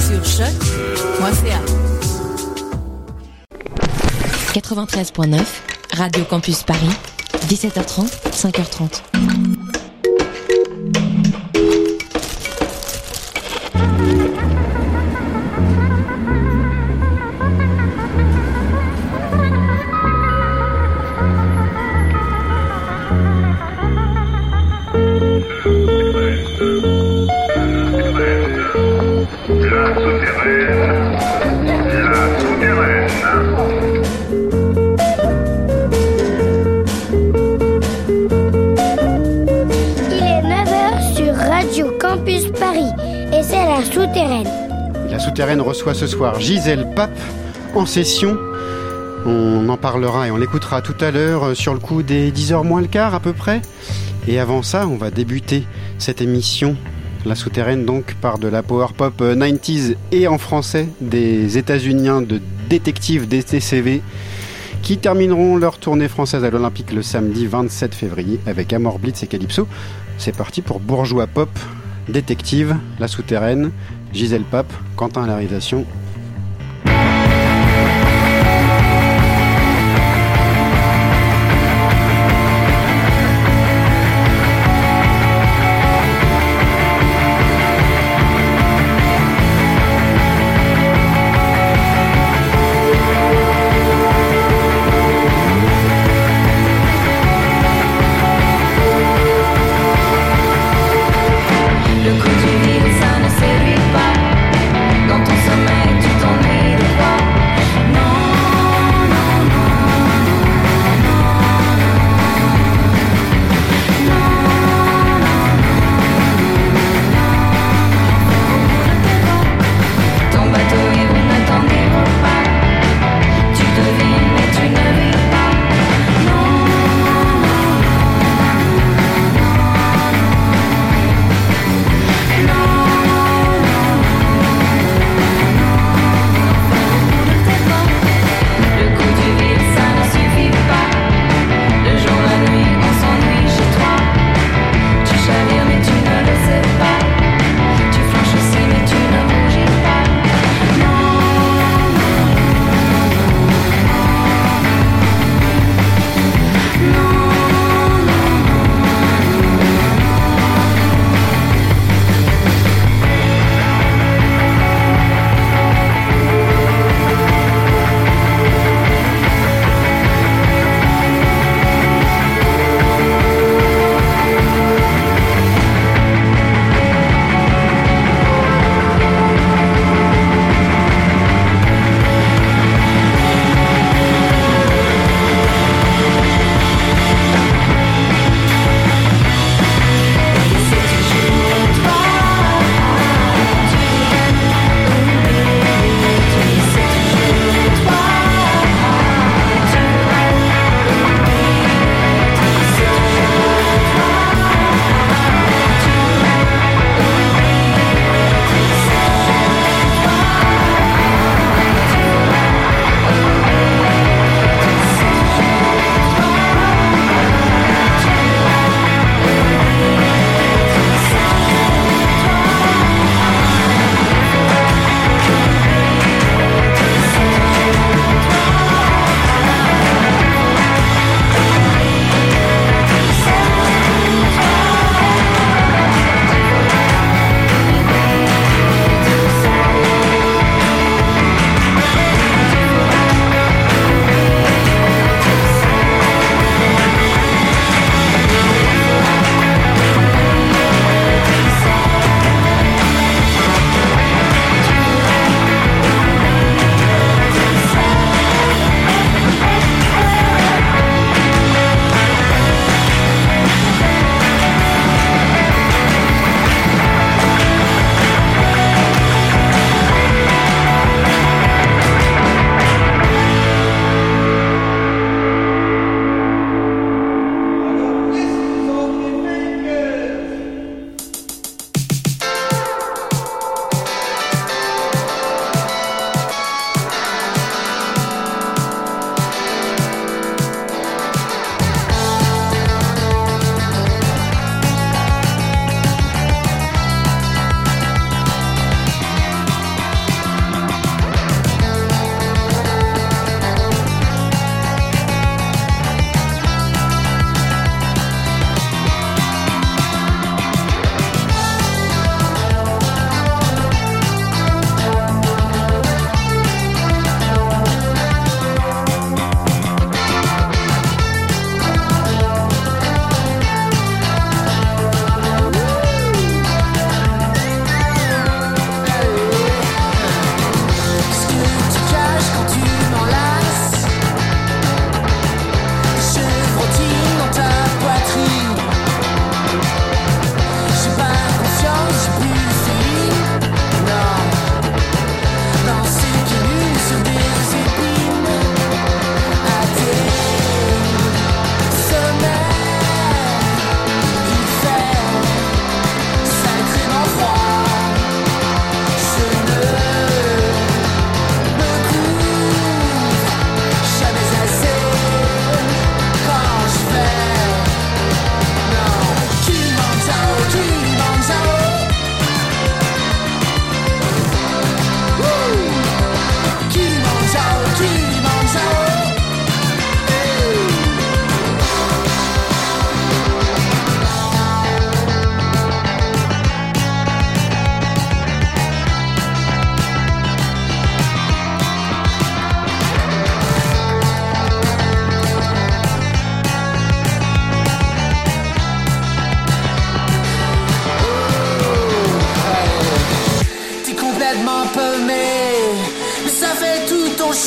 Sur choc.ca. 93.9, Radio Campus Paris, 17h30, 5h30. Souterraine. La souterraine reçoit ce soir Gisèle Pape en session. On en parlera et on l'écoutera tout à l'heure euh, sur le coup des 10h moins le quart à peu près. Et avant ça, on va débuter cette émission. La souterraine donc par de la power pop euh, 90s et en français des États-Uniens de détectives DTCV qui termineront leur tournée française à l'Olympique le samedi 27 février avec Amor Blitz et Calypso. C'est parti pour Bourgeois Pop, Détective, La Souterraine, Gisèle Pape, Quentin à la réalisation.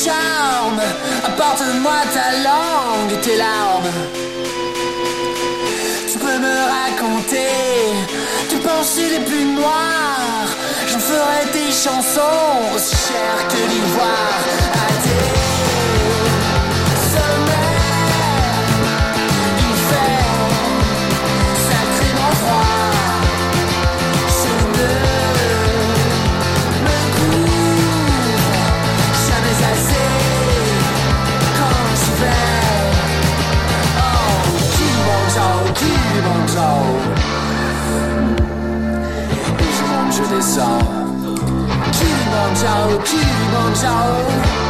Charme. Apporte-moi ta langue et tes larmes. Tu peux me raconter tes pensées les plus noires. J'en ferai tes chansons aussi chères que l'ivoire. Kilimanjaro. Et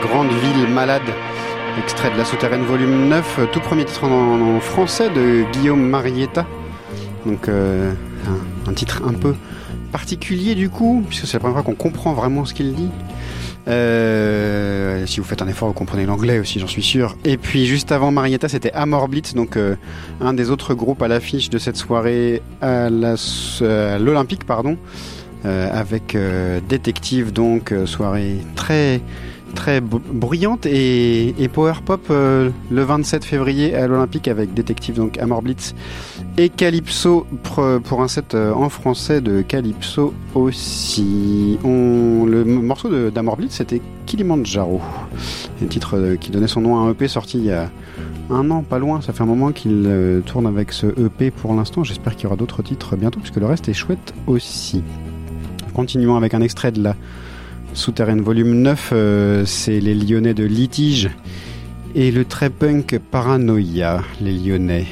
grande ville malade. Extrait de La Souterraine volume 9, tout premier titre en, français de Guillaume Marietta. Donc euh, un, titre un peu particulier du coup, puisque c'est la première fois qu'on comprend vraiment ce qu'il dit. Euh, si vous faites un effort, vous comprenez l'anglais aussi, j'en suis sûr. Et puis juste avant Marietta, c'était Amor Blitz, donc euh, un des autres groupes à l'affiche de cette soirée à l'Olympique, pardon, euh, avec euh, Détective, donc euh, soirée très très br- bruyante et, power pop euh, le 27 février à l'Olympique avec Détective, donc Amor Blitz et Calypso pour, un set euh, en français de Calypso aussi. Le morceau d'Amor Blitz c'était Kilimanjaro, un titre euh, qui donnait son nom à un EP sorti il y a un an, pas loin. Ça fait un moment qu'il tourne avec ce EP pour l'instant. J'espère qu'il y aura d'autres titres bientôt puisque le reste est chouette aussi. Continuons avec un extrait de la Souterraine volume 9, euh, c'est les Lyonnais de Litige et le très punk Paranoia, les Lyonnais.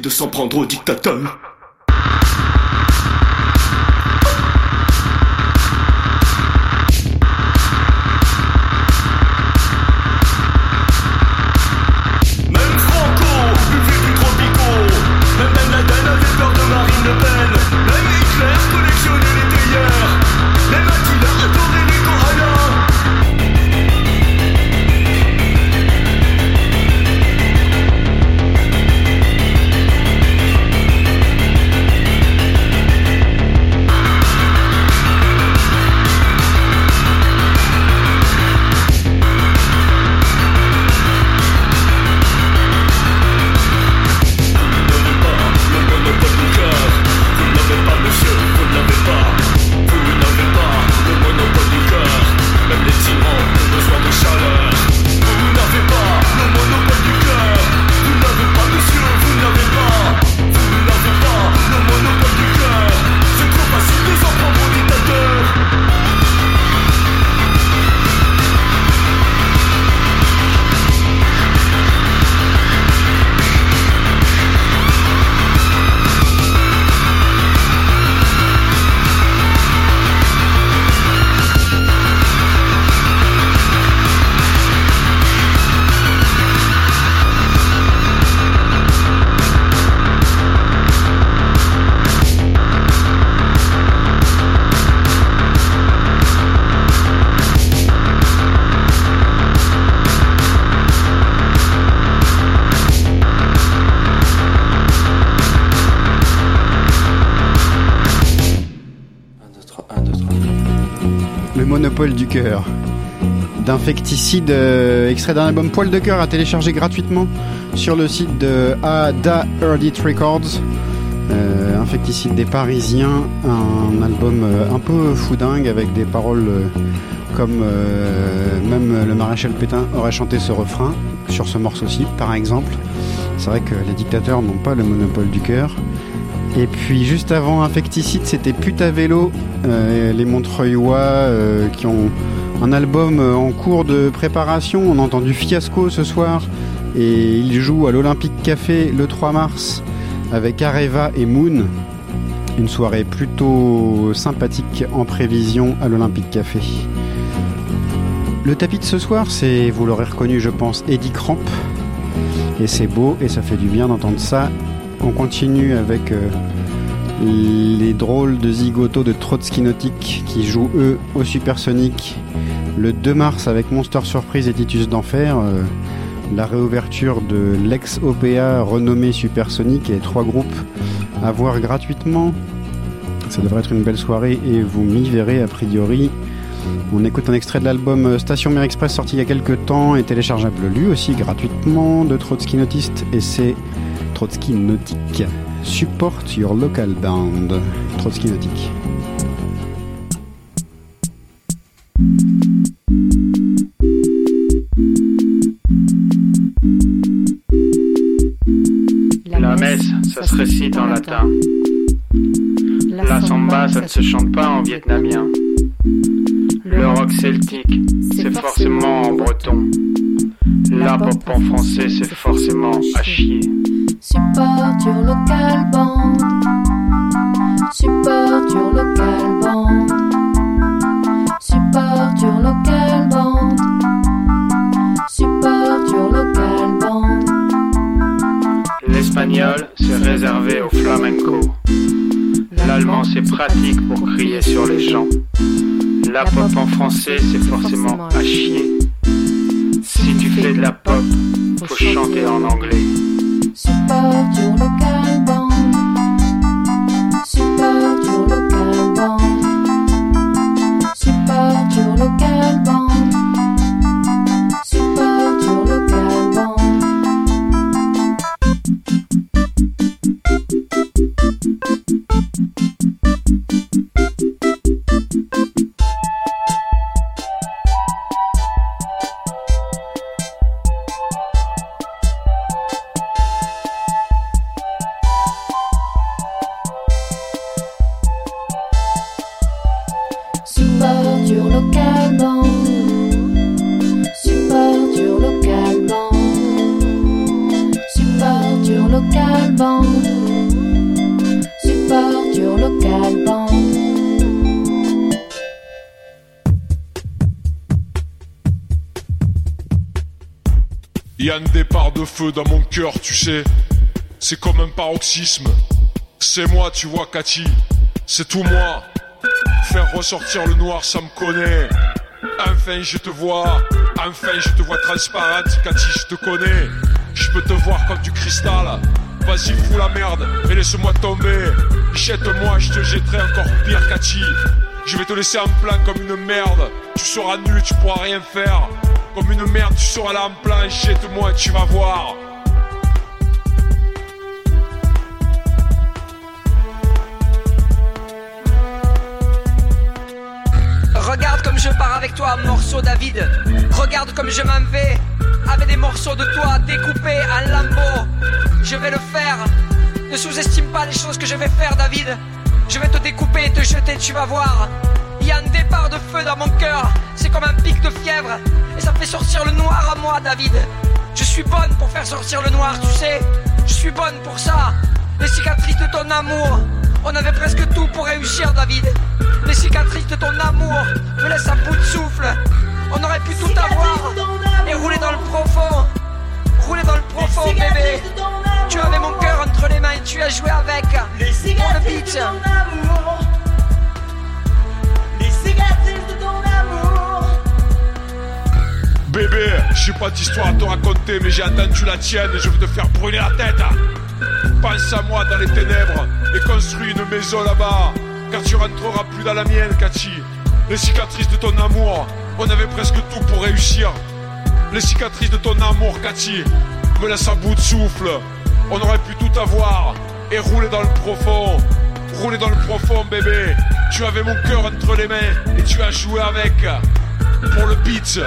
De s'en prendre au dictateur. D'infecticide, euh, extrait d'un album Poil de cœur à télécharger gratuitement sur le site de Ada Early Records. Euh, Infecticide des Parisiens, un album euh, un peu foudingue avec des paroles comme même le maréchal Pétain aurait chanté ce refrain sur ce morceau-ci, par exemple. C'est vrai que les dictateurs n'ont pas le monopole du cœur. Et puis juste avant Infecticide, c'était Puta Vélo, les Montreuillois qui ont un album euh, en cours de préparation. On a entendu Fiasco ce soir et ils jouent à l'Olympique Café le 3 mars avec Areva et Moon. Une soirée plutôt sympathique en prévision à l'Olympique Café. Le tapis de ce soir, c'est, vous l'aurez reconnu, je pense, Eddie Cramp. Et c'est beau et ça fait du bien d'entendre ça. On continue avec euh, les drôles de zigoto de Trotsky Nautique qui jouent eux au Supersonic le 2 mars avec Monster Surprise et Titus d'Enfer. euh, la réouverture de l'ex-OPA renommé Supersonic et trois groupes à voir gratuitement. Ça devrait être une belle soirée et vous m'y verrez a priori. On écoute un extrait de l'album Station Mer Express sorti il y a quelques temps et téléchargeable lui aussi gratuitement de Trotsky Nautiste et c'est Trotsky Nautique. Support your local band. Trotsky Nautique. La messe, ça se récite en latin. La samba, ça ne se chante pas en vietnamien. Le rock celtique, c'est forcément en breton. La pop en français, c'est forcément à chier. Support your local band. Support your local band. Support your local band. Support your local band. L'espagnol, c'est réservé au flamenco. L'allemand, c'est pratique pour crier sur les gens. La pop en français, c'est forcément à chier. Si tu fais de la pop, faut chanter en anglais. Support local tu sais. C'est comme un paroxysme. C'est moi, tu vois, Cathy. C'est tout moi. Faire ressortir le noir, ça me connaît. Enfin, je te vois. Enfin, je te vois transparente, Cathy, je te connais. Je peux te voir comme du cristal. Vas-y, fous la merde et laisse-moi tomber. Jette-moi, je te jetterai encore pire, Cathy. Je vais te laisser en plan comme une merde. Tu seras nu, tu pourras rien faire. Comme une merde, tu seras là en plan. Jette-moi, tu vas voir. Je pars avec toi, morceau David. Regarde comme je m'en vais avec des morceaux de toi découpés en lambeaux. Je vais le faire. Ne sous-estime pas les choses que je vais faire, David. Je vais te découper te jeter, tu vas voir. Il y a un départ de feu dans mon cœur. C'est comme un pic de fièvre. Et ça fait sortir le noir à moi, David. Je suis bonne pour faire sortir le noir, tu sais. Je suis bonne pour ça. Les cicatrices de ton amour. On avait presque tout pour réussir, David. Les cicatrices de ton amour me laissent à bout de souffle. On aurait pu tout avoir et rouler dans le profond. Rouler dans le profond, bébé. Tu avais mon cœur entre les mains et tu as joué avec. Le. Les Bébé, j'ai pas d'histoire à te raconter, mais j'ai entendu la tienne et je veux te faire brûler la tête. Pense à moi dans les ténèbres et construis une maison là-bas, car tu rentreras plus dans la mienne, Cathy. Les cicatrices de ton amour, on avait presque tout pour réussir. Les cicatrices de ton amour, Cathy, me laissent à bout de souffle. On aurait pu tout avoir et rouler dans le profond. Rouler dans le profond, bébé. Tu avais mon cœur entre les mains et tu as joué avec. Pour le beat.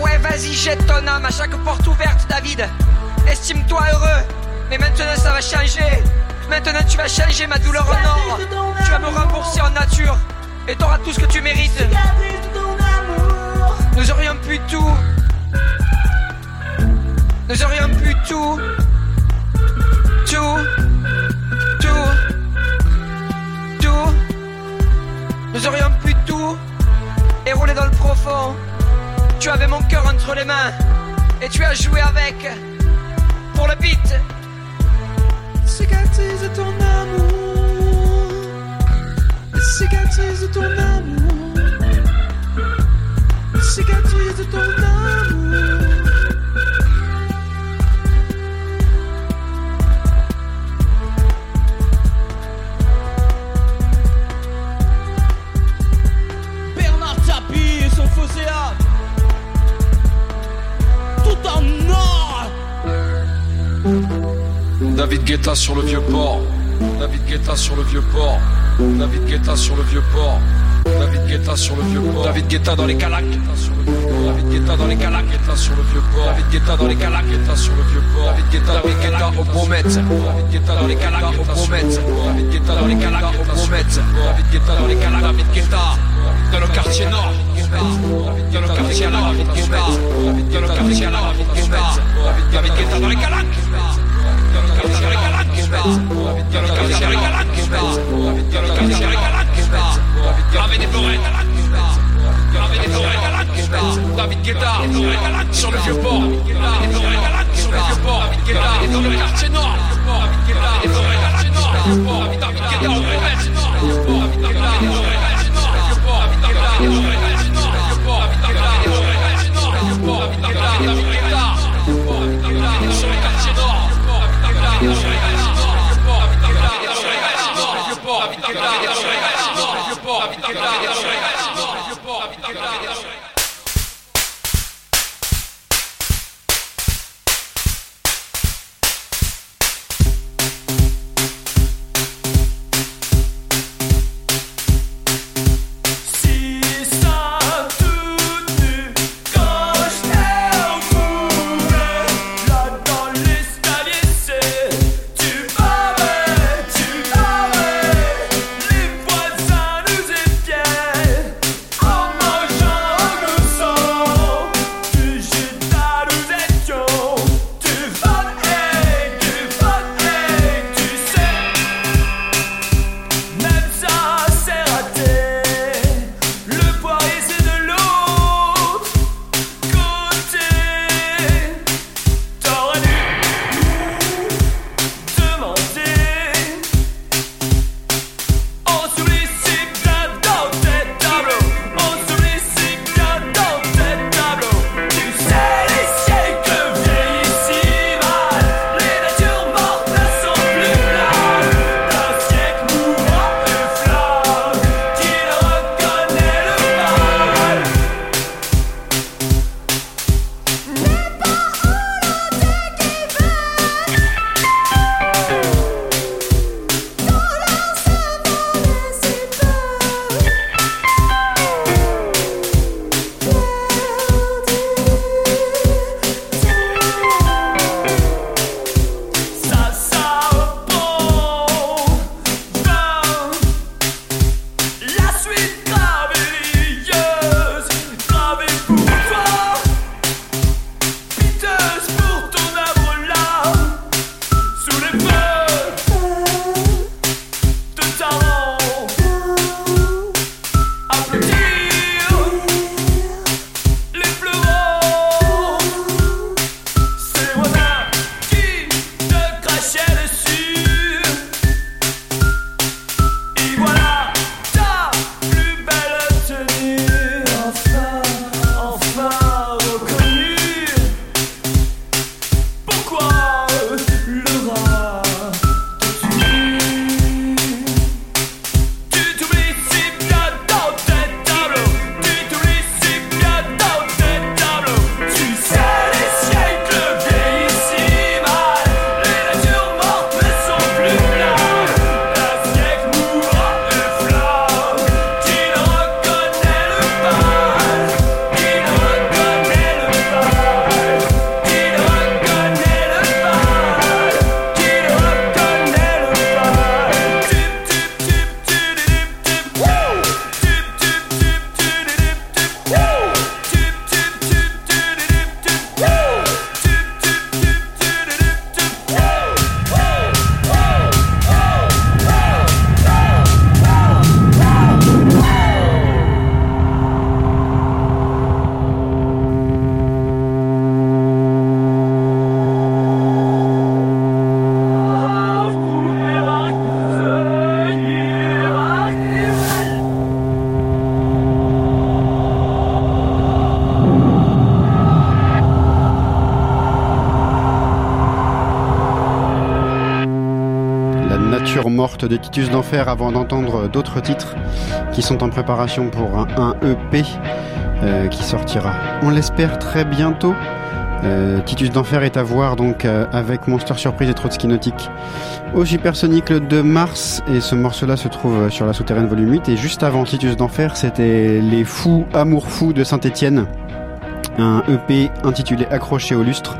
Ouais, vas-y, jette ton âme à chaque porte ouverte, David. Estime-toi heureux. Mais maintenant, ça va changer. Maintenant, tu vas changer ma douleur en or. Tu vas me rembourser en nature. Et t'auras tout ce que tu mérites. Nous aurions pu tout. Nous aurions pu. Tout. Tout. Tout. Nous aurions pu tout. Et rouler dans le profond. Tu avais mon cœur entre les mains. Et tu as joué avec. Pour le beat. Cicatrice de ton amour. Cicatrice de ton amour. Cicatrice de ton amour. Fosséa Tout en or David Guetta sur le vieux port. David Guetta sur le vieux port. David Guetta sur le vieux port. David Guetta sur le vieux port. David Guetta dans les calacs. David Guetta dans les calacs. Guetta sur le vieux port. David Guetta dans les calacs. Guetta sur le vieux port. David Guetta David Guetta au Bromet. David Guetta dans les calacs. Au. David Guetta dans les calacs. Au. David Guetta dans les calacs. David Guetta dans le quartier nord. David Guetta, sur le vieux port, sur le vieux port, dans le quartier nord, David Guetta, au Si de Titus d'Enfer avant d'entendre d'autres titres qui sont en préparation pour un, EP euh, qui sortira, on l'espère, très bientôt. Euh, Titus d'Enfer est à voir donc euh, avec Monster Surprise et Trotsky Nautique au Supersonic le 2 mars et ce morceau-là se trouve sur la souterraine volume 8 et juste avant Titus d'Enfer c'était Les Fous Amour Fous de Saint-Étienne un EP intitulé Accroché au lustre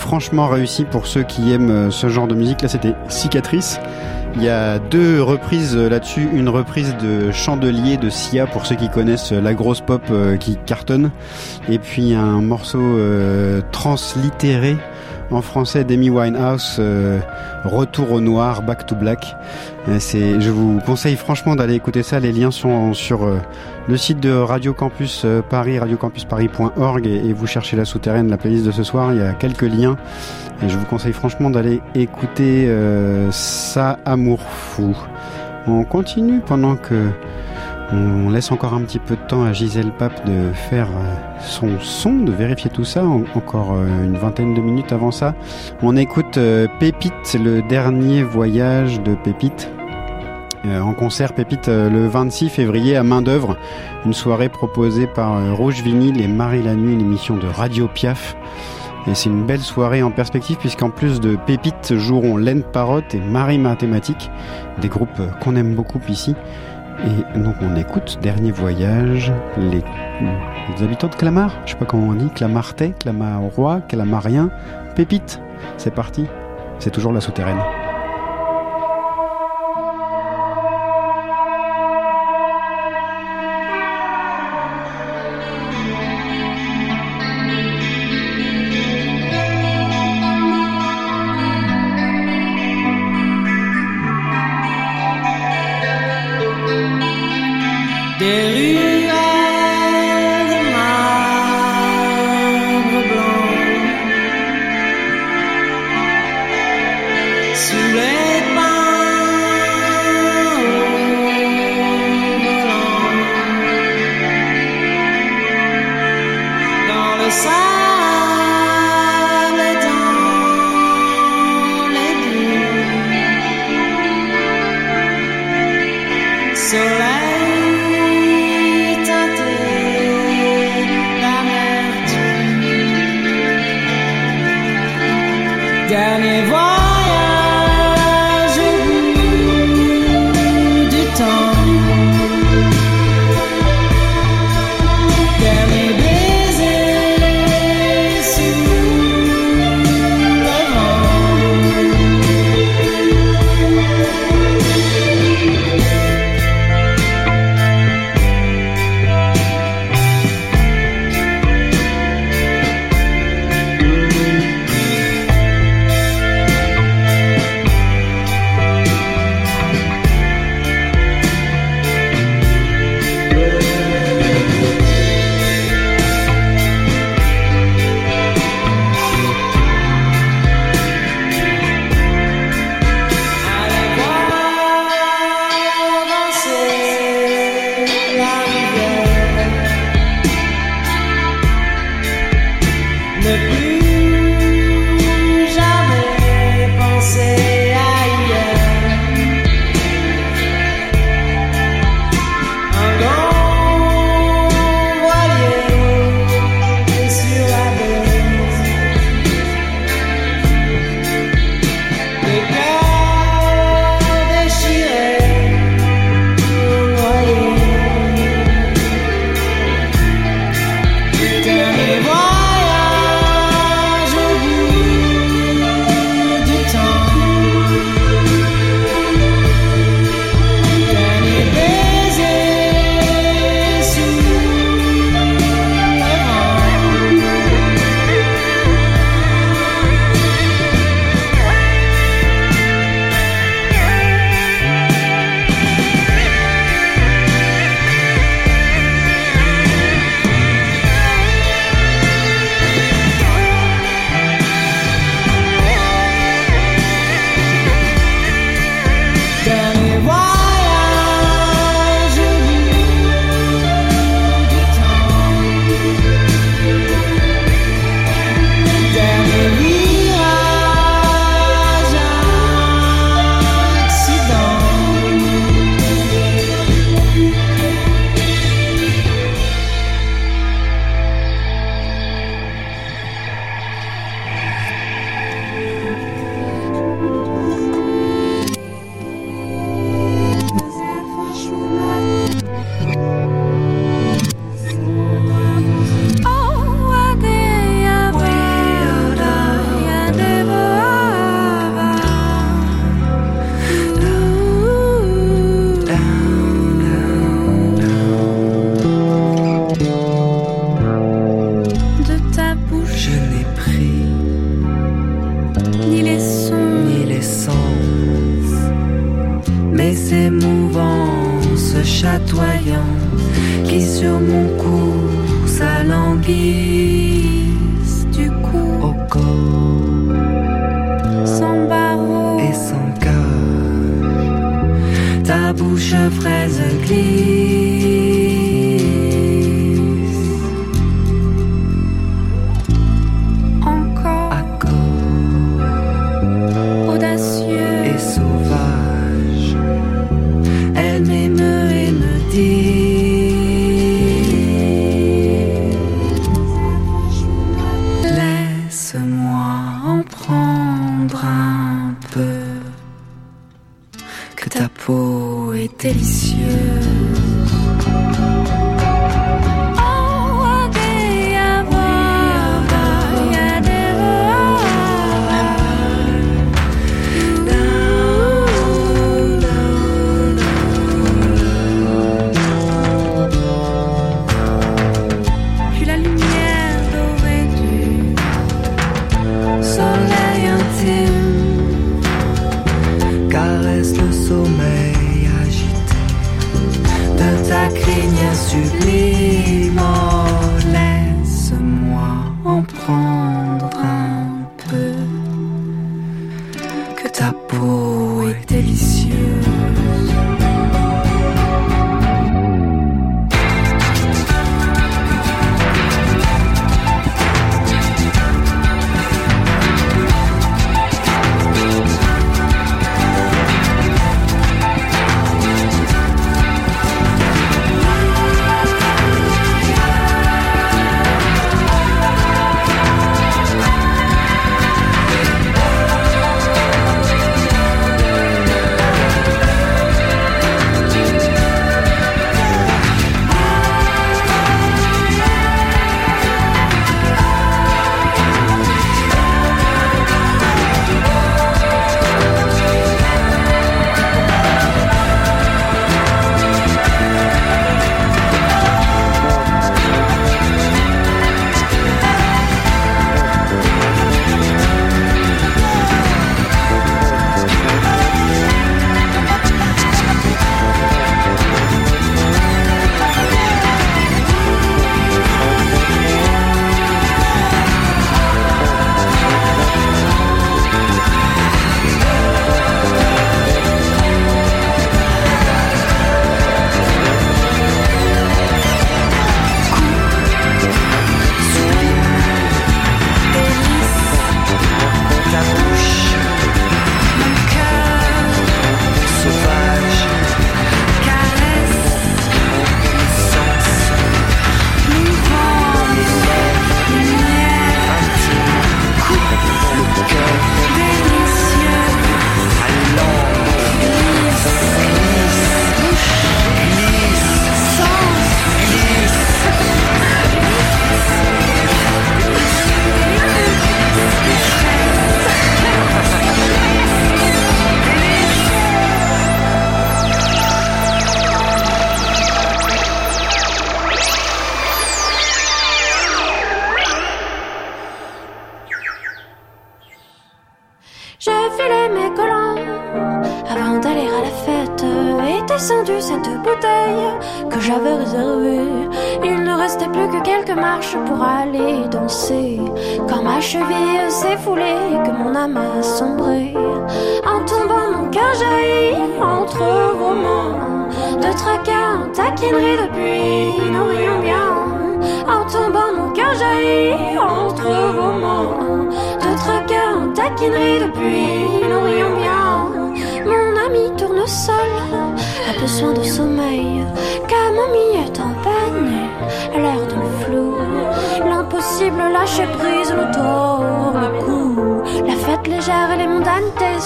franchement réussi pour ceux qui aiment ce genre de musique. Là, c'était Cicatrice. Il y a deux reprises là-dessus. Une reprise de Chandelier de Sia pour ceux qui connaissent la grosse pop euh, qui cartonne. Et puis un morceau euh, translittéré en français d'Amy Winehouse, euh, Retour au noir, Back to Black. Euh, je vous conseille franchement d'aller écouter ça. Les liens sont sur le site de Radio Campus Paris, radiocampusparis.org et, et vous cherchez la souterraine, la playlist de ce soir. Il y a quelques liens et je vous conseille franchement d'aller écouter euh, ça amour fou. On continue pendant que on laisse encore un petit peu de temps à Gisèle Pape de faire euh, son son, de vérifier tout ça. Encore euh, une vingtaine de minutes avant ça, on écoute euh, Pépite, le dernier voyage de Pépite. En concert Pépite le 26 février à main d'œuvre, une soirée proposée par Rouge Vinyle et Marie la Nuit, une émission de Radio Piaf. Et c'est une belle soirée en perspective puisqu'en plus de Pépites joueront Laine Parotte et Marie Mathématique, des groupes qu'on aime beaucoup ici. Et donc on écoute Dernier Voyage, les, habitants de Clamart, je sais pas comment on dit, Clamartais, Clamarois, Clamarien, Pépite, C'est parti, c'est toujours la souterraine. Des rues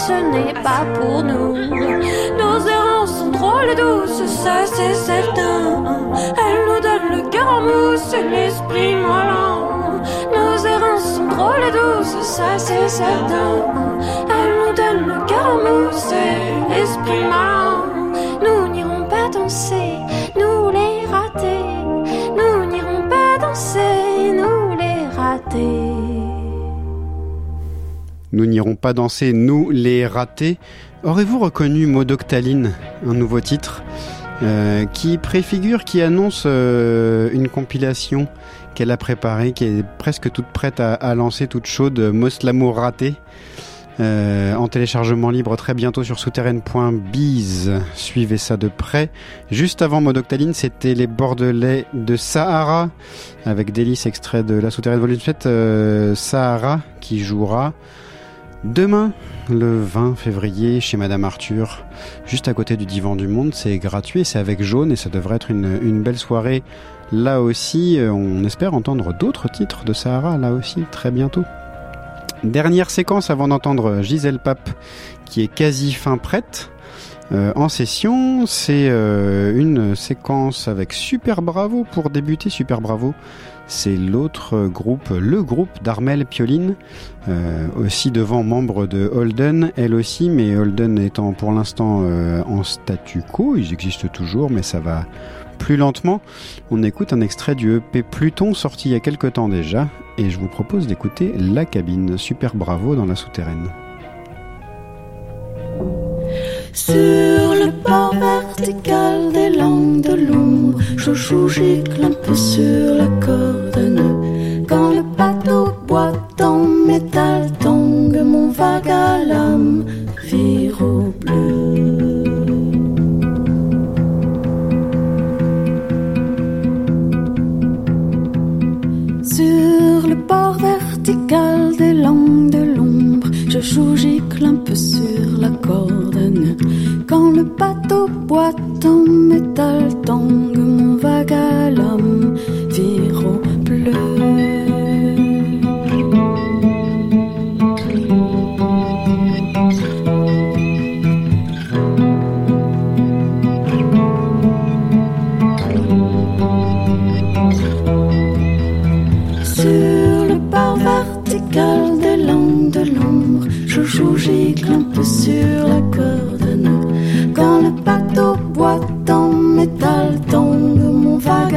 ce n'est pas pour nous. Nos errances sont drôles et douces, ça c'est certain. Elles nous donnent le cœur en l'esprit moelleux. Nos errances sont drôles et douces, ça c'est certain. Elles nous donnent le cœur en l'esprit malin. Nous n'irons pas danser, nous les ratés. Aurez-vous reconnu Modoctaline, un nouveau titre euh, qui préfigure, qui annonce euh, une compilation qu'elle a préparée, qui est presque toute prête à, lancer, toute chaude, Mos l'amour raté, euh, en téléchargement libre très bientôt sur souterraine.biz. Suivez ça de près. Juste avant Modoctaline, c'était les Bordelais de Sahara, avec délice extrait de la Souterraine Volume 7, euh, Sahara, qui jouera Demain, le 20 février, chez Madame Arthur, juste à côté du Divan du Monde, c'est gratuit, c'est avec Jaune et ça devrait être une, belle soirée. Là aussi, euh, on espère entendre d'autres titres de Sahara, là aussi, très bientôt. Dernière séquence avant d'entendre Gisèle Pape, qui est quasi fin prête. euh, en session. C'est euh, une séquence avec Super Bravo pour débuter. Super Bravo, c'est l'autre groupe, le groupe d'Armel Pioline, euh, aussi devant membre de Holden, elle aussi, mais Holden étant pour l'instant euh, en statu quo, ils existent toujours, mais ça va plus lentement. On écoute un extrait du EP Pluton sorti il y a quelque temps déjà, et je vous propose d'écouter La Cabine, Super Bravo dans la souterraine. Sur le bord vertical des langues de l'ombre, je joue, gicle un peu sur la corde. Quand le bateau boite en métal tangue, mon vague à vire au bleu. Sur le bord vertical des langues de l'ombre, je joue, gicle un peu sur la corde. Quand le bateau boite en métal tangue, mon vague à l'homme vire au bleu. Sur le bord vertical de l'ombre, je joue, gicle un peu sur la corde. Quand le bateau boite en métal tangue, mon vague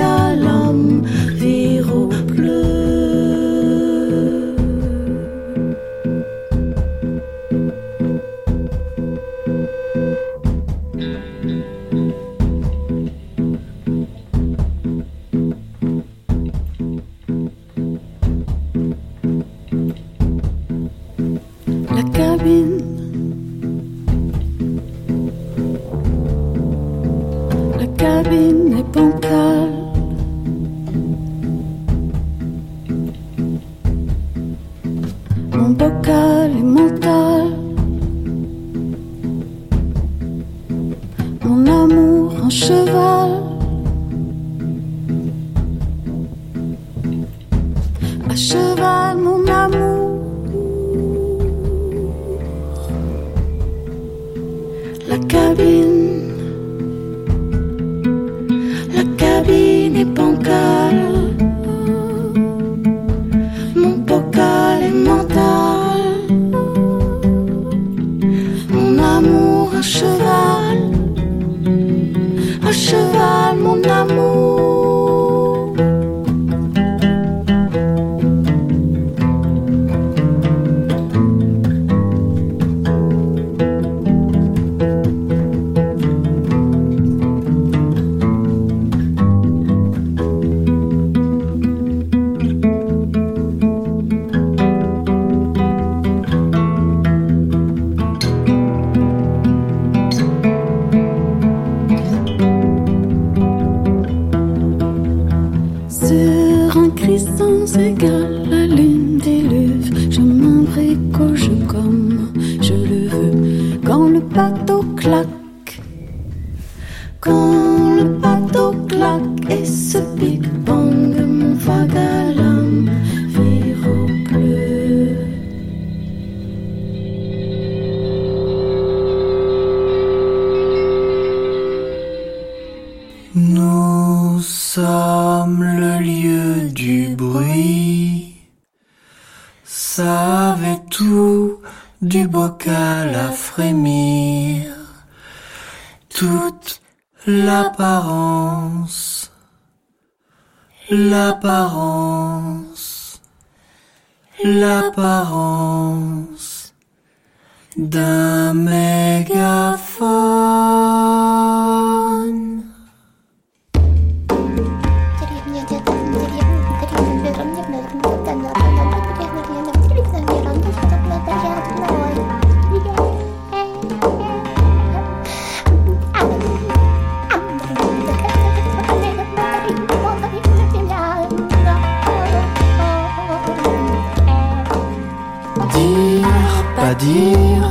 dire, pas dire,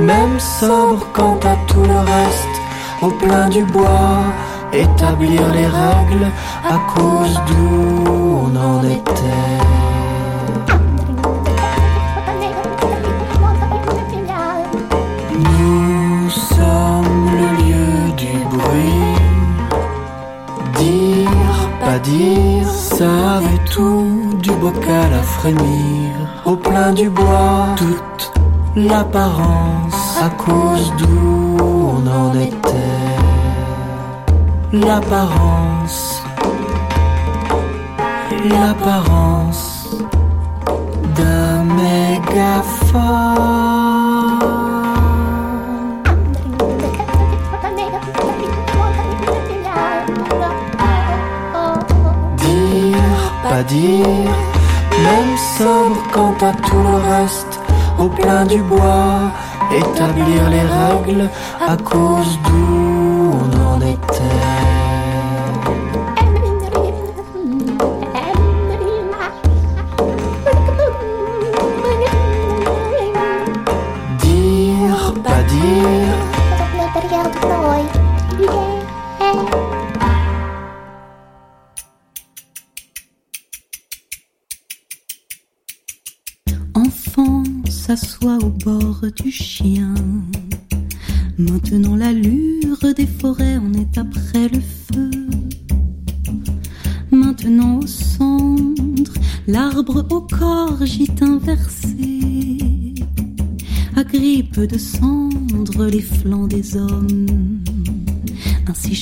même sobre quant à tout le reste, au plein du bois, établir les règles à cause d'où on en était. Nous sommes le lieu du bruit. dire, pas dire, ça avait tout du bocal à frémir au plein du bois. Toute l'apparence à cause d'où on en était. L'apparence, l'apparence d'un mégaphone. pas dire, même sobre quant à tout le reste, au plein du bois, établir les règles à cause d'où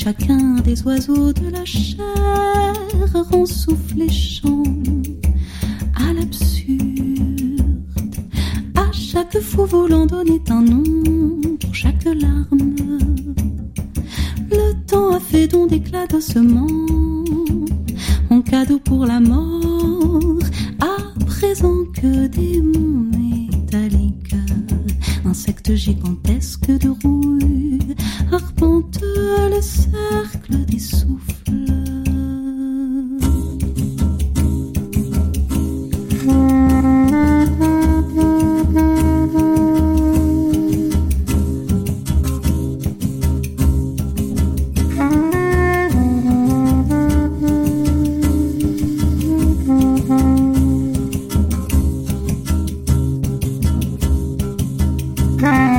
chacun des oiseaux de Bye.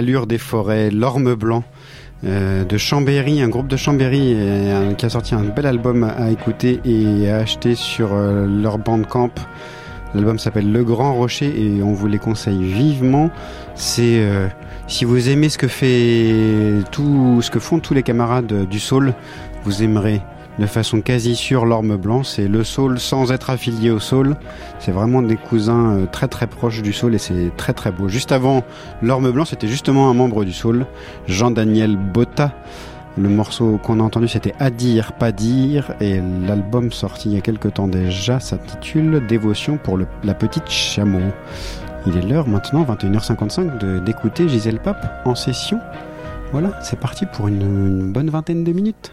L'allure des forêts, l'orme blanc euh, de Chambéry, un groupe de Chambéry euh, qui a sorti un bel album à écouter et à acheter sur euh, leur bandcamp. L'album s'appelle Le Grand Rocher et on vous les conseille vivement. C'est si vous aimez ce que ce que font tous les camarades du Soul, vous aimerez de façon quasi sûre l'orme blanc. C'est le Soul sans être affilié au Soul. C'est vraiment des cousins euh, très très proches du Soul et c'est très très beau. Juste avant l'orme blanc, c'était justement un membre du Soul, Jean-Daniel Botta. Le morceau qu'on a entendu c'était À dire, pas dire et l'album sorti il y a quelque temps déjà s'intitule Dévotion pour la petite chameau. Il est l'heure maintenant, 21h55, de, d'écouter Gisèle Pape en session. Voilà, c'est parti pour une bonne vingtaine de minutes.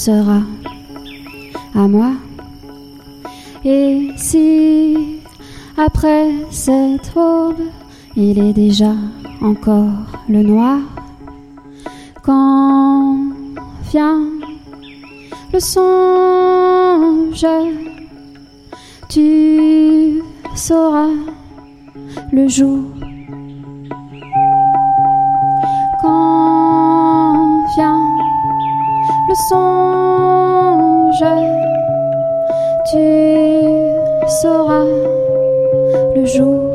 seras à moi. Et si après cette aube, il est déjà encore le noir, quand vient le songe, tu sauras le jour. Tu sauras le jour.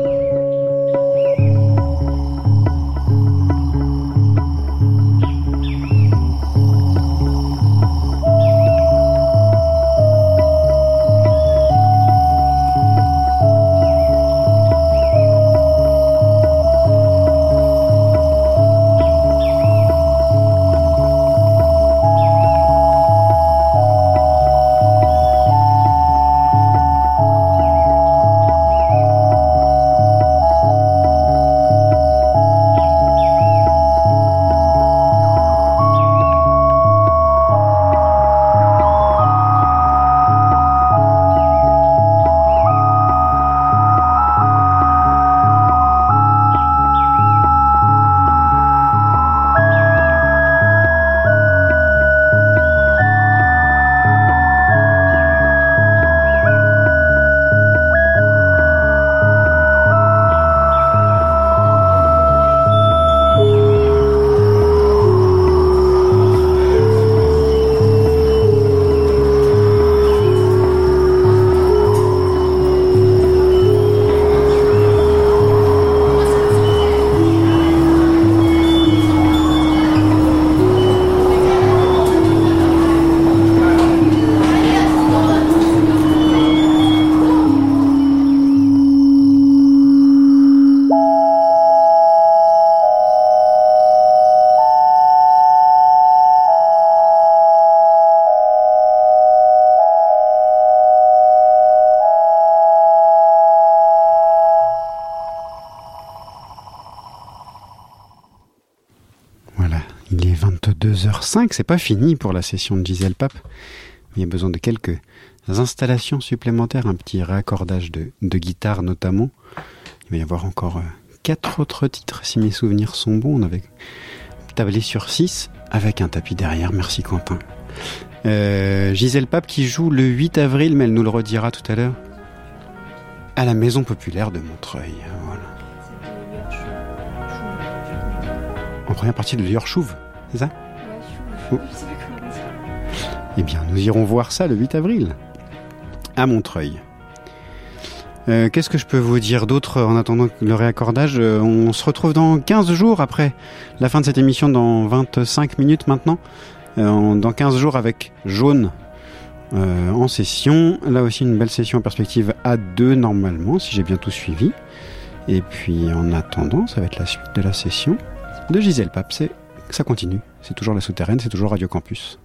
Il est 22h05, c'est pas fini pour la session de Gisèle Pape. Il y a besoin de quelques installations supplémentaires, un petit raccordage de, guitare notamment. Il va y avoir encore euh, quatre autres titres si mes souvenirs sont bons. On avait tablé sur 6 avec un tapis derrière. Merci Quentin. Euh, Gisèle Pape qui joue le 8 avril, mais elle nous le redira tout à l'heure, à la Maison Populaire de Montreuil. Voilà. Première partie de Yorchouve, c'est ça Oh. Eh bien, nous irons voir ça le 8 avril, à Montreuil. Euh, Qu'est-ce que je peux vous dire d'autre en attendant le réaccordage Euh, On se retrouve dans 15 jours après la fin de cette émission, dans 25 minutes maintenant. Euh, dans 15 jours avec Jaune euh, en session. Là aussi, une belle session en perspective à 2 normalement, si j'ai bien tout suivi. Et puis, en attendant, ça va être la suite de la session de Gisèle Pape. C'est- Ça continue. C'est toujours la souterraine, c'est toujours Radio Campus.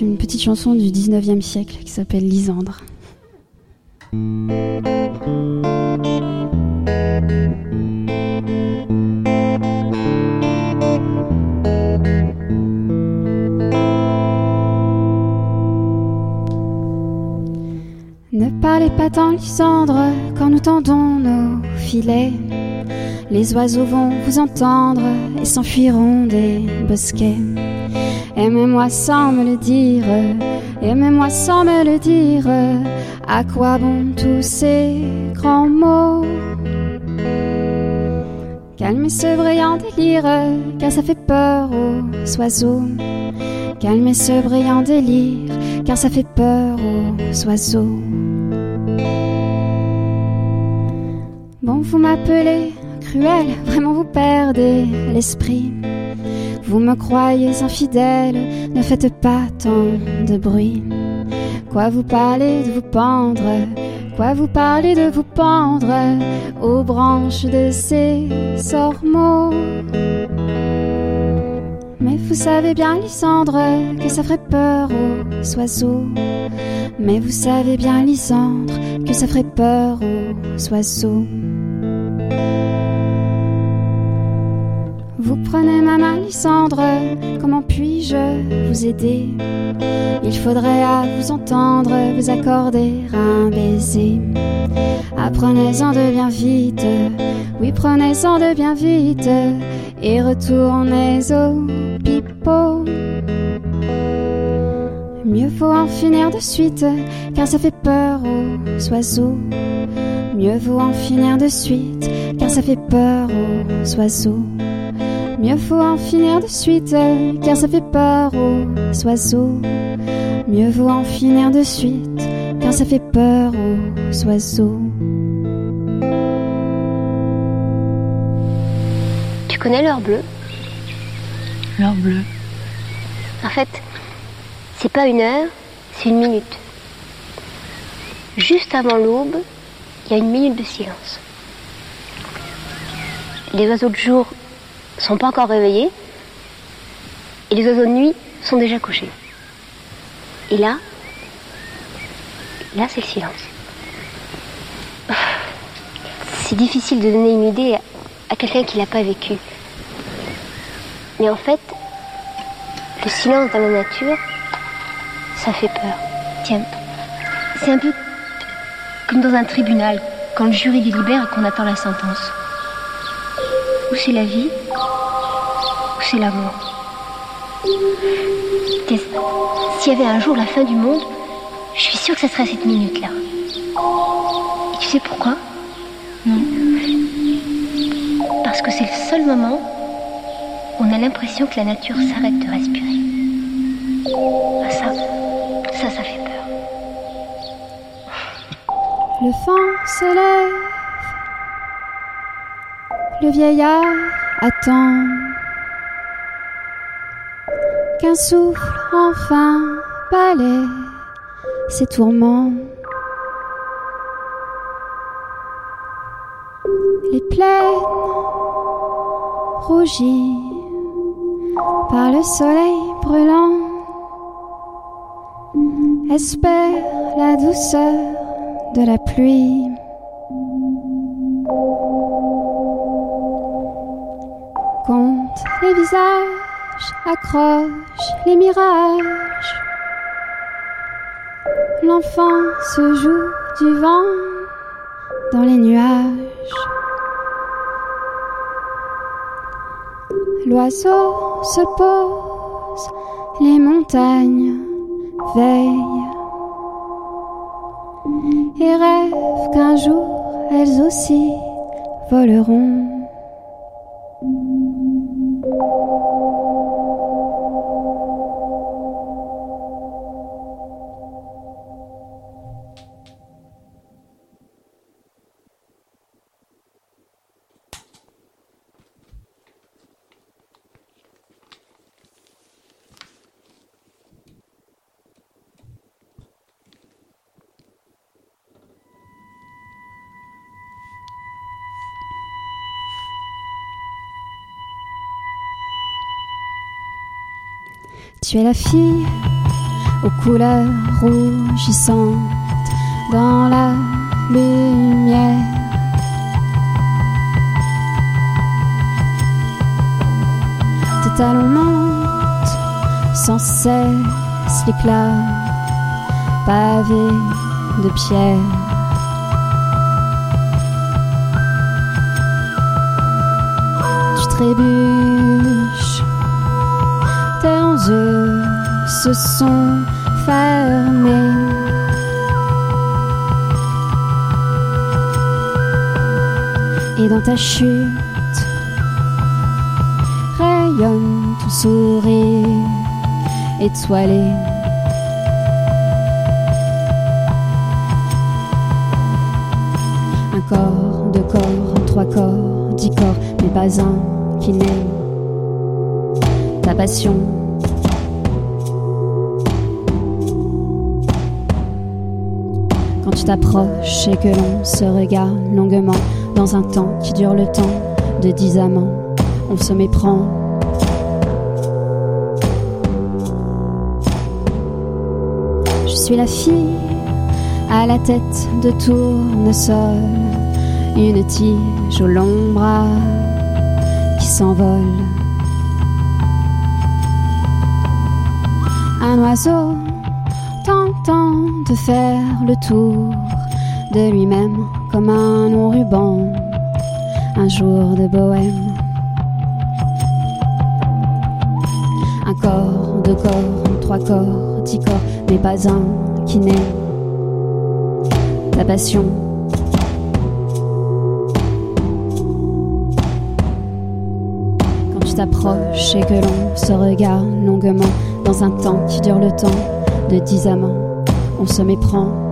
Une petite chanson du 19e siècle qui s'appelle Lysandre. Ne parlez pas tant, Lysandre, quand nous tendons nos filets. Les oiseaux vont vous entendre et s'enfuiront des bosquets. Aimez-moi sans me le dire, aimez-moi sans me le dire. À quoi bon tous ces grands mots? Calmez ce brillant délire, car ça fait peur aux oiseaux. Calmez ce brillant délire, car ça fait peur aux oiseaux. Bon, vous m'appelez cruel, vraiment vous perdez l'esprit. Vous me croyez infidèle, ne faites pas tant de bruit. Quoi vous parlez de vous pendre, quoi vous parlez de vous pendre aux branches de ces sormeaux? Mais vous savez bien, Lysandre, que ça ferait peur aux oiseaux. Mais vous savez bien, Lysandre, que ça ferait peur aux oiseaux. Prenez ma main, Lysandre, comment puis-je vous aider? Il faudrait à vous entendre vous accorder un baiser. Apprenez-en de bien vite, oui, prenez-en de bien vite, et retournez au pipeau. Mieux vaut en finir de suite, car ça fait peur aux oiseaux. Mieux vaut en finir de suite, car ça fait peur aux oiseaux. Mieux vaut en finir de suite, car ça fait peur aux oiseaux. Mieux vaut en finir de suite, car ça fait peur aux oiseaux. Tu connais l'heure bleue L'heure bleue. En fait, c'est pas une heure, c'est une minute. Juste avant l'aube, il y a une minute de silence. Les oiseaux de jour sont pas encore réveillés et les oiseaux de nuit sont déjà couchés. Et là, là c'est le silence. C'est difficile de donner une idée à, quelqu'un qui l'a pas vécu. Mais en fait, le silence dans la nature, ça fait peur. Tiens, c'est un peu Comme dans un tribunal, quand le jury délibère et qu'on attend la sentence. Ou c'est la vie, c'est la mort. Tess, S'il y avait un jour la fin du monde, je suis sûre que ce serait cette minute-là. Tu sais pourquoi? Non. Parce que c'est le seul moment où on a l'impression que la nature s'arrête de respirer. Ah, ça, ça, ça fait peur. Le vent se lève, le vieillard attend qu'un souffle enfin balaie ses tourments. Les plaines rougies par le soleil brûlant espèrent la douceur de la pluie. Compte les visages, accroche les mirages. L'enfant se joue du vent dans les nuages. L'oiseau se pose, les montagnes veillent et rêvent qu'un jour elles aussi voleront. Tu es la fille aux couleurs rougissantes dans la lumière. Tes talons montent sans cesse l'éclat pavé de pierre. Tu trébuches se sont fermés. Et dans ta chute rayonne ton sourire étoilé. Un corps, deux corps, trois corps, dix corps, mais pas un qui n'est ta passion. Quand tu t'approches et que l'on se regarde longuement dans un temps qui dure le temps de dix amants, on se méprend. Je suis la fille à la tête de tournesol, une tige au long bras qui s'envole. Un oiseau tentant de faire le tour de lui-même comme un long ruban, un jour de bohème. Un corps, deux corps, trois corps, dix corps, mais pas un qui n'est ta passion. Quand tu t'approches et que l'on se regarde longuement dans un temps qui dure le temps de dix amants, on se méprend.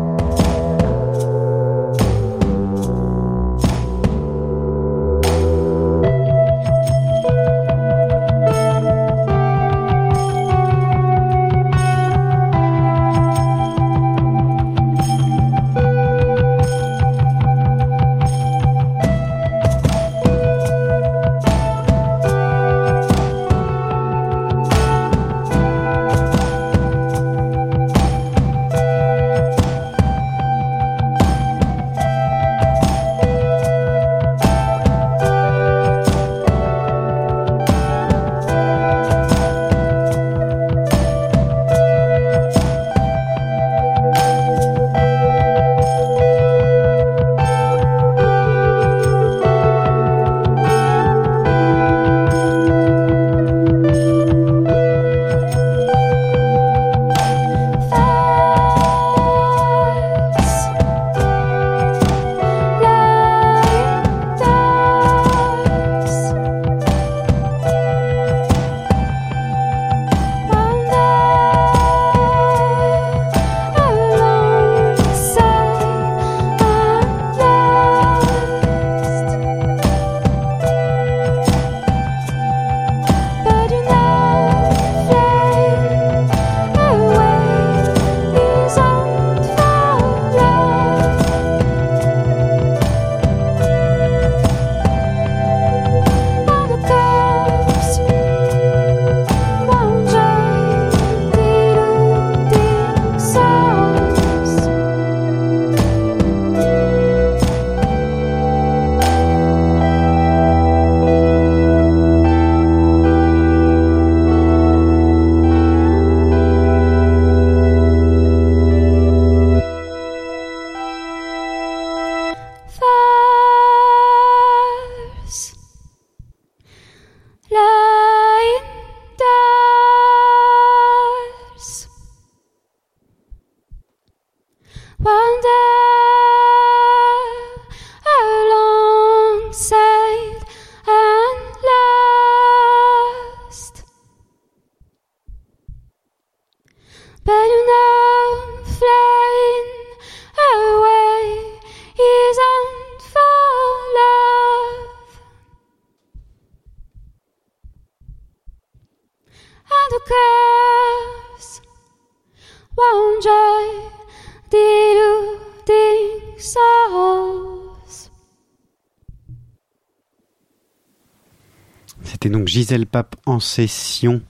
Donc Gisèle Pape en session.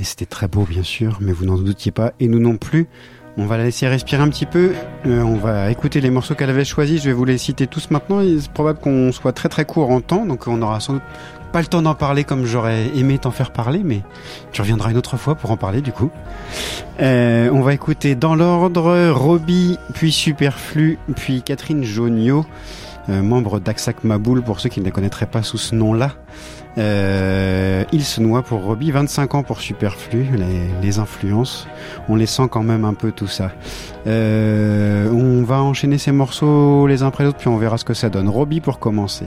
Et c'était très beau, bien sûr, mais vous n'en doutiez pas, et nous non plus. On va la laisser respirer un petit peu. Euh, on va écouter les morceaux qu'elle avait choisis. Je vais vous les citer tous maintenant. C'est probable qu'on soit très très court en temps, donc on aura sans doute pas le temps d'en parler comme j'aurais aimé t'en faire parler, mais tu reviendras une autre fois pour en parler du coup. Euh, on va écouter dans l'ordre Robbie, puis Superflu, puis Catherine Jonio, euh, membre d'Aksak Maboul pour ceux qui ne la connaîtraient pas sous ce nom-là. Euh, il se noie pour Robbie, 25 ans pour Superflu, les, les, influences, on les sent quand même un peu tout ça. Euh, on va enchaîner ces morceaux les uns après les autres, puis on verra ce que ça donne. Robbie pour commencer.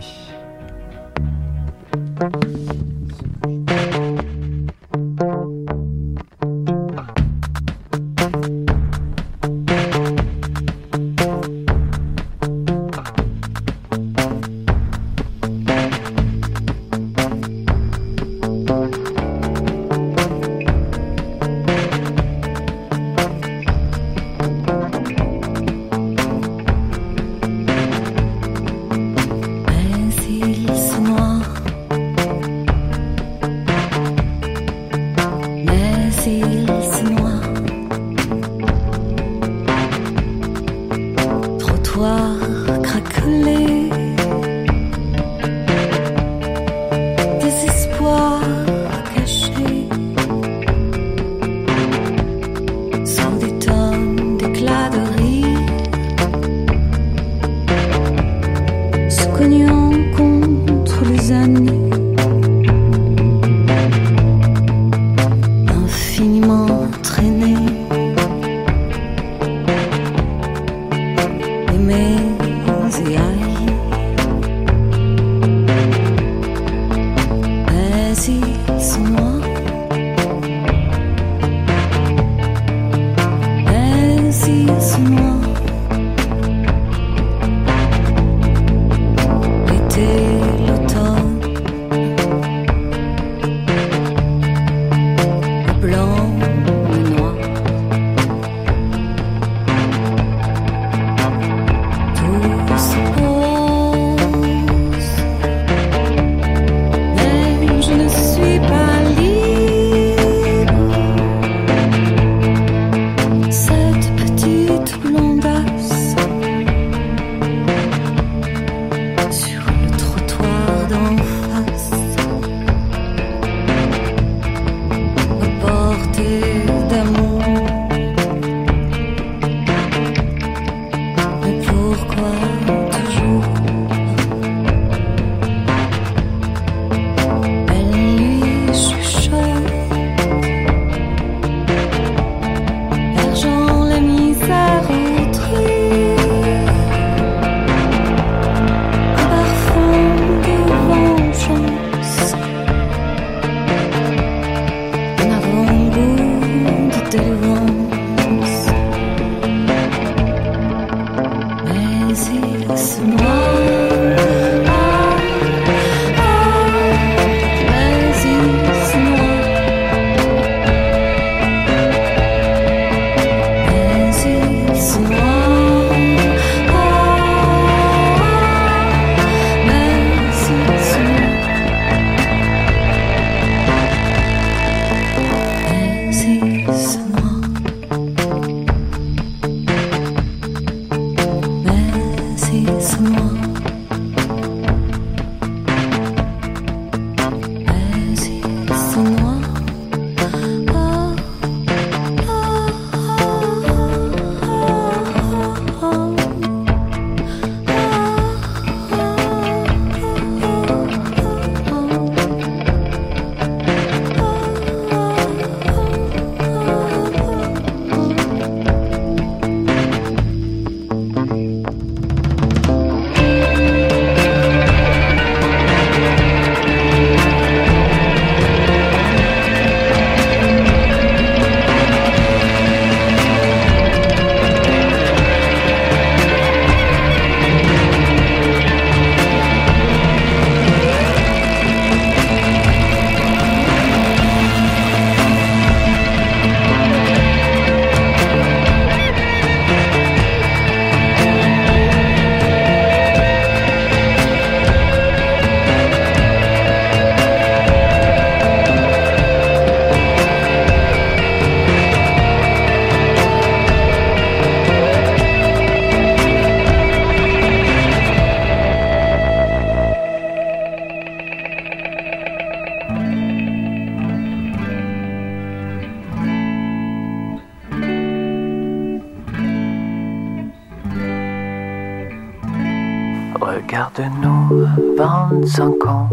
25 ans,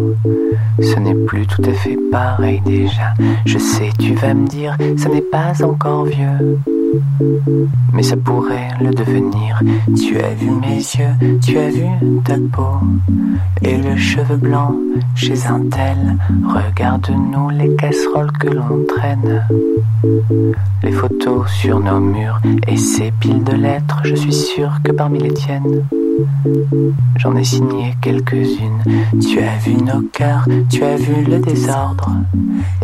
ce n'est plus tout à fait pareil déjà. Je sais, tu vas me dire, ça n'est pas encore vieux. Mais ça pourrait le devenir. Tu as vu mes yeux, tu as vu ta peau et le cheveu blanc chez un tel. Regarde-nous les casseroles que l'on traîne, les photos sur nos murs et ces piles de lettres. Je suis sûr que parmi les tiennes, J'en ai signé quelques-unes. Tu as vu nos cœurs, tu as vu le désordre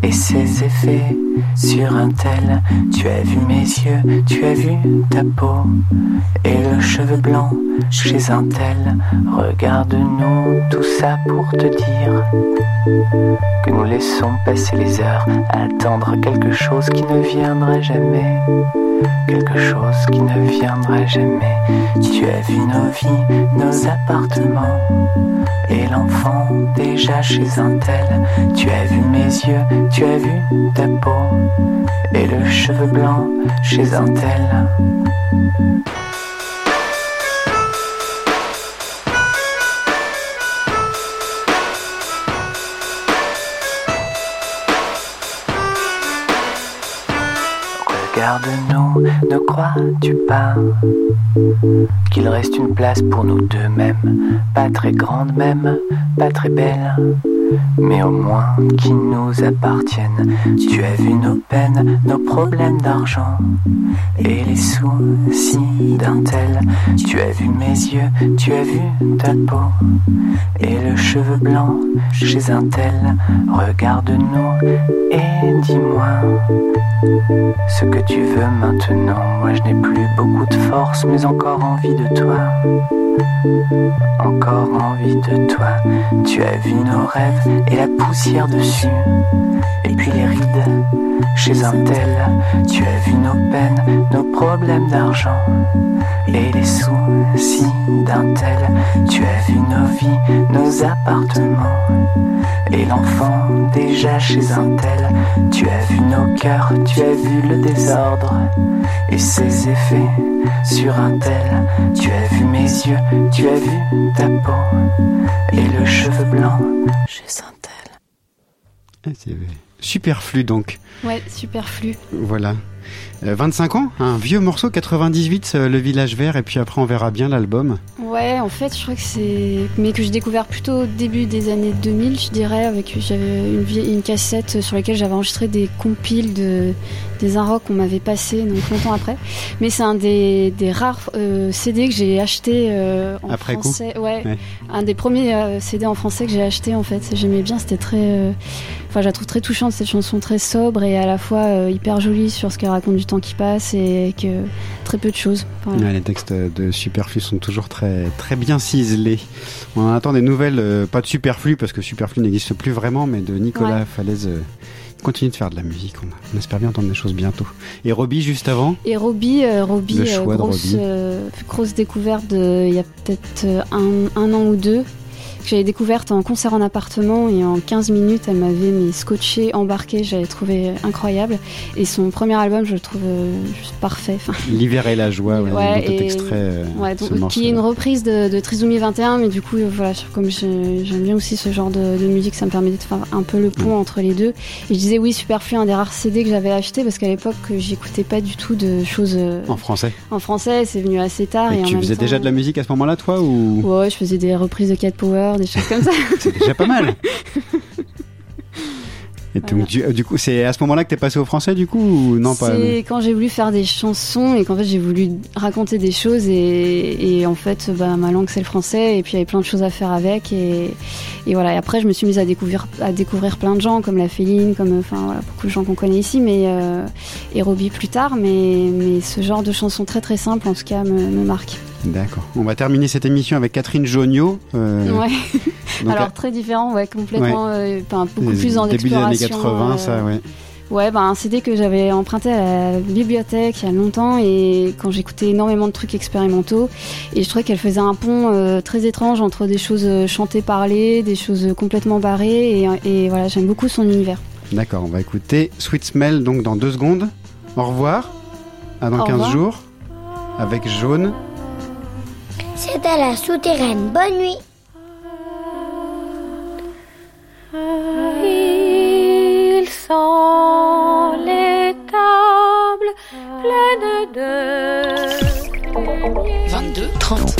et ses effets sur un tel. Tu as vu mes yeux, tu as vu ta peau et le cheveu blanc chez un tel. Regarde-nous, tout ça pour te dire que nous laissons passer les heures à attendre quelque chose qui ne viendra jamais quelque chose qui ne viendra jamais. Tu as vu nos vies, nos appartements, et l'enfant déjà chez un. Tu as vu mes yeux, tu as vu ta peau, et le cheveu blanc chez un. Regarde-nous, ne crois-tu pas qu'il reste une place pour nous deux mêmes, pas très grande même, pas très belle, mais au moins qui nous appartiennent. Tu as vu nos peines, nos problèmes d'argent et les soucis d'un tel. Tu as vu mes yeux, tu as vu ta peau et le cheveu blanc chez un tel. Regarde-nous et dis-moi ce que tu veux maintenant. Moi je n'ai plus beaucoup de force, mais encore envie de toi. Encore envie de toi. Tu as vu nos rêves et la poussière dessus. Et puis les rides chez un tel. Tu as vu nos peines, nos problèmes d'argent. Et les soucis d'un tel. Tu as vu nos vies, nos appartements. Et l'enfant déjà chez un tel. Tu as vu nos cœurs, tu as vu le désordre. Et ses effets sur un tel. Tu as vu mes yeux, tu as vu ta peau et le cheveu blanc chez un tel. Ah, c'est superflu donc. Ouais, superflu. Voilà. Euh, 25 ans, un vieux morceau 98, euh, Le Village Vert, et puis après on verra bien l'album. Ouais, en fait, je crois que c'est. Mais que j'ai découvert plutôt au début des années 2000, je dirais, avec. J'avais une, vieille- une cassette sur laquelle j'avais enregistré des compiles de. Des Inrock qu'on m'avait passé donc longtemps après. Mais c'est un des, des rares euh, CD que j'ai acheté euh, en Après coup français. Ouais, Ouais. un des premiers euh, CD en français que j'ai acheté en fait. J'aimais bien, c'était très. euh, Enfin, je la trouve très touchante cette chanson, très sobre et à la fois euh, hyper jolie sur ce qu'elle raconte du temps qui passe et que très peu de choses. Voilà. Ouais, les textes de Superflu sont toujours très, très bien ciselés. On attend des nouvelles, euh, pas de Superflu, parce que Superflu n'existe plus vraiment, mais de Nicolas Ouais. Falaise. euh, il continue de faire de la musique. On, espère bien entendre des choses bientôt. Et Robbie, juste avant? Et Robbie, euh, Le euh, grosse, euh, découverte il y a peut-être un, un an ou deux. Que j'avais découverte en concert en appartement et en 15 minutes elle m'avait mis scotché, embarqué, j'avais trouvé incroyable. Et son premier album je le trouve euh, juste parfait. Enfin, L'hiver et la joie, ouais, Ouais, et- extrait euh, ouais, donc, qui est une reprise de, de Trisomie 21, mais du coup, euh, voilà, comme j'ai- j'aime bien aussi ce genre de, de musique, ça me permet de faire un peu le pont entre les deux. Et je disais oui, Superflu, un des rares CD que j'avais acheté parce qu'à l'époque, j'écoutais pas du tout de choses En français. en français, c'est venu assez tard. Et tu faisais temps- déjà de la musique à ce moment-là, toi ou? Ouais, je faisais des reprises de Cat Power, des choses comme ça. C'est déjà pas mal. Et donc, du, euh, du coup, c'est à ce moment-là que t'es passé au français, du coup, ou non pas C'est quand j'ai voulu faire des chansons et qu'en fait j'ai voulu raconter des choses et, et en fait bah, ma langue c'est le français et puis il y avait plein de choses à faire avec et, et voilà et après je me suis mise à découvrir à découvrir plein de gens comme la Féline comme enfin voilà beaucoup de gens qu'on connaît ici mais euh, et Robbie plus tard mais mais ce genre de chansons très très simples en tout cas me, me marque D'accord. On va terminer cette émission avec Catherine Joniot. euh, ouais donc, alors très différent ouais complètement euh, enfin, beaucoup les plus dans Début des années l'exploration 80, euh, ça, ouais. Ouais, bah, un CD que j'avais emprunté à la bibliothèque il y a longtemps et quand j'écoutais énormément de trucs expérimentaux et je trouvais qu'elle faisait un pont euh, très étrange entre des choses euh, chantées, parlées, des choses euh, complètement barrées et, et voilà, j'aime beaucoup son univers. D'accord, on va écouter Sweet Smell donc dans deux secondes. Au revoir. À dans Au 15 revoir. jours. Avec Jaune. C'est à la souterraine. Bonne nuit. Il sent les tables pleines de 22, 30.